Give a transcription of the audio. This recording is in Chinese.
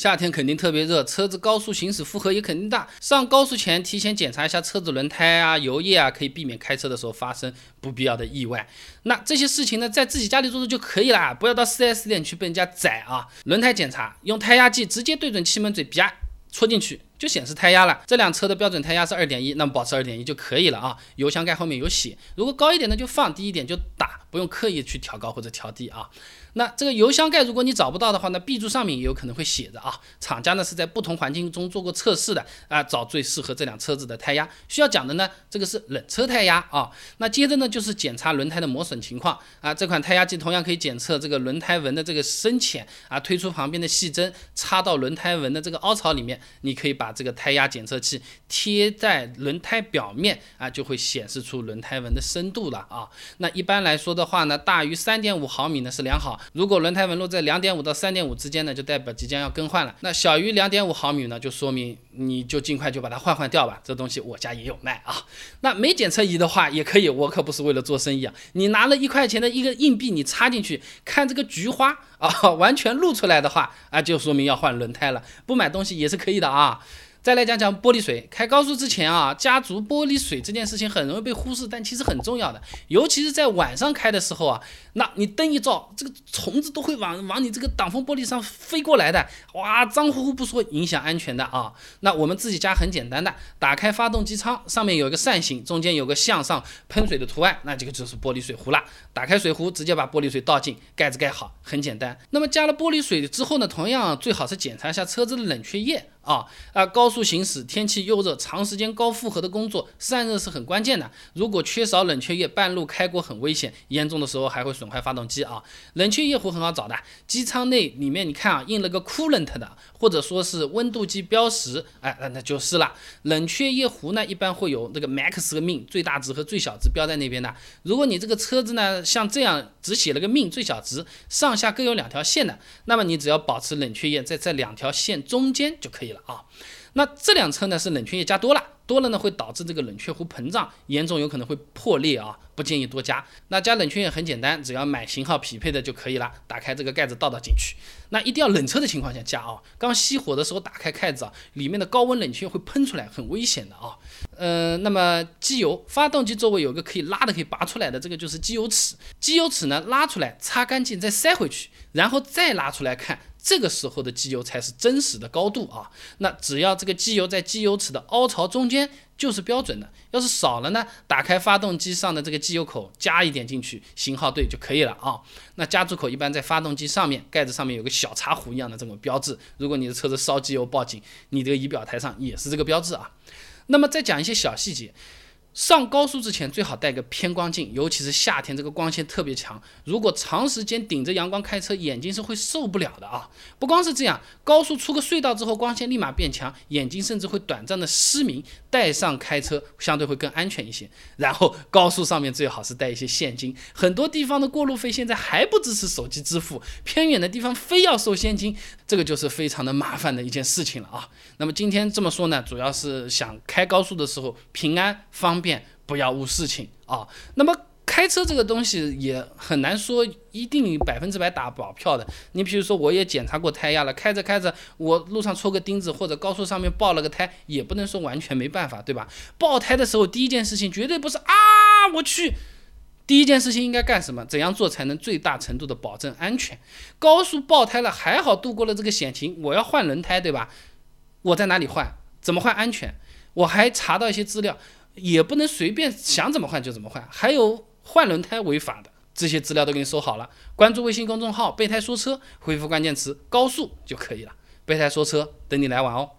夏天肯定特别热，车子高速行驶负荷也肯定大。上高速前提前检查一下车子轮胎啊、油液啊，可以避免开车的时候发生不必要的意外。那这些事情呢，在自己家里做做就可以啦，不要到 4S 店去被人家宰啊。轮胎检查，用胎压计直接对准气门嘴，啪戳进去。就显示胎压了，这辆车的标准胎压是二点一，那么保持二点一就可以了啊。油箱盖后面有写，如果高一点的就放，低一点就打，不用刻意去调高或者调低啊。那这个油箱盖如果你找不到的话，那 B 柱上面也有可能会写着啊。厂家呢是在不同环境中做过测试的啊，找最适合这辆车子的胎压。需要讲的呢，这个是冷车胎压啊。那接着呢就是检查轮胎的磨损情况啊。这款胎压计同样可以检测这个轮胎纹的这个深浅啊，推出旁边的细针插到轮胎纹的这个凹槽里面，你可以把。这个胎压检测器贴在轮胎表面啊，就会显示出轮胎纹的深度了啊。那一般来说的话呢，大于三点五毫米呢是良好。如果轮胎纹路在两点五到三点五之间呢，就代表即将要更换了。那小于两点五毫米呢，就说明你就尽快就把它换换掉吧。这东西我家也有卖啊。那没检测仪的话也可以，我可不是为了做生意啊。你拿了一块钱的一个硬币，你插进去看这个菊花啊，完全露出来的话啊，就说明要换轮胎了。不买东西也是可以的啊。再来讲讲玻璃水，开高速之前啊，加足玻璃水这件事情很容易被忽视，但其实很重要的，尤其是在晚上开的时候啊，那你灯一照，这个虫子都会往往你这个挡风玻璃上飞过来的，哇，脏乎乎不说，影响安全的啊。那我们自己家很简单的，打开发动机舱，上面有一个扇形，中间有个向上喷水的图案，那这个就是玻璃水壶了。打开水壶，直接把玻璃水倒进，盖子盖好，很简单。那么加了玻璃水之后呢，同样最好是检查一下车子的冷却液。啊啊！高速行驶，天气又热，长时间高负荷的工作，散热是很关键的。如果缺少冷却液，半路开锅很危险，严重的时候还会损坏发动机啊。冷却液壶很好找的，机舱内里面你看啊，印了个 coolant 的，或者说是温度计标识，哎，那那就是了。冷却液壶呢，一般会有这个 max 和 min 最大值和最小值标在那边的。如果你这个车子呢，像这样只写了个 min 最小值，上下各有两条线的，那么你只要保持冷却液在这两条线中间就可以了。啊，那这辆车呢是冷却液加多了，多了呢会导致这个冷却壶膨胀，严重有可能会破裂啊，不建议多加。那加冷却液很简单，只要买型号匹配的就可以了，打开这个盖子倒倒进去。那一定要冷车的情况下加啊，刚熄火的时候打开盖子啊，里面的高温冷却会喷出来，很危险的啊。呃，那么机油，发动机周围有个可以拉的、可以拔出来的，这个就是机油尺。机油尺呢拉出来，擦干净再塞回去，然后再拉出来看。这个时候的机油才是真实的高度啊！那只要这个机油在机油尺的凹槽中间就是标准的，要是少了呢，打开发动机上的这个机油口加一点进去，型号对就可以了啊。那加注口一般在发动机上面，盖子上面有个小茶壶一样的这种标志，如果你的车子烧机油报警，你这个仪表台上也是这个标志啊。那么再讲一些小细节。上高速之前最好带个偏光镜，尤其是夏天，这个光线特别强。如果长时间顶着阳光开车，眼睛是会受不了的啊！不光是这样，高速出个隧道之后，光线立马变强，眼睛甚至会短暂的失明。带上开车相对会更安全一些。然后高速上面最好是带一些现金，很多地方的过路费现在还不支持手机支付，偏远的地方非要收现金，这个就是非常的麻烦的一件事情了啊。那么今天这么说呢，主要是想开高速的时候平安方。便不要误事情啊。那么开车这个东西也很难说一定百分之百打保票的。你比如说，我也检查过胎压了，开着开着，我路上戳个钉子或者高速上面爆了个胎，也不能说完全没办法，对吧？爆胎的时候，第一件事情绝对不是啊，我去，第一件事情应该干什么？怎样做才能最大程度的保证安全？高速爆胎了，还好度过了这个险情，我要换轮胎，对吧？我在哪里换？怎么换安全？我还查到一些资料。也不能随便想怎么换就怎么换，还有换轮胎违法的，这些资料都给你收好了。关注微信公众号“备胎说车”，回复关键词“高速”就可以了。备胎说车，等你来玩哦。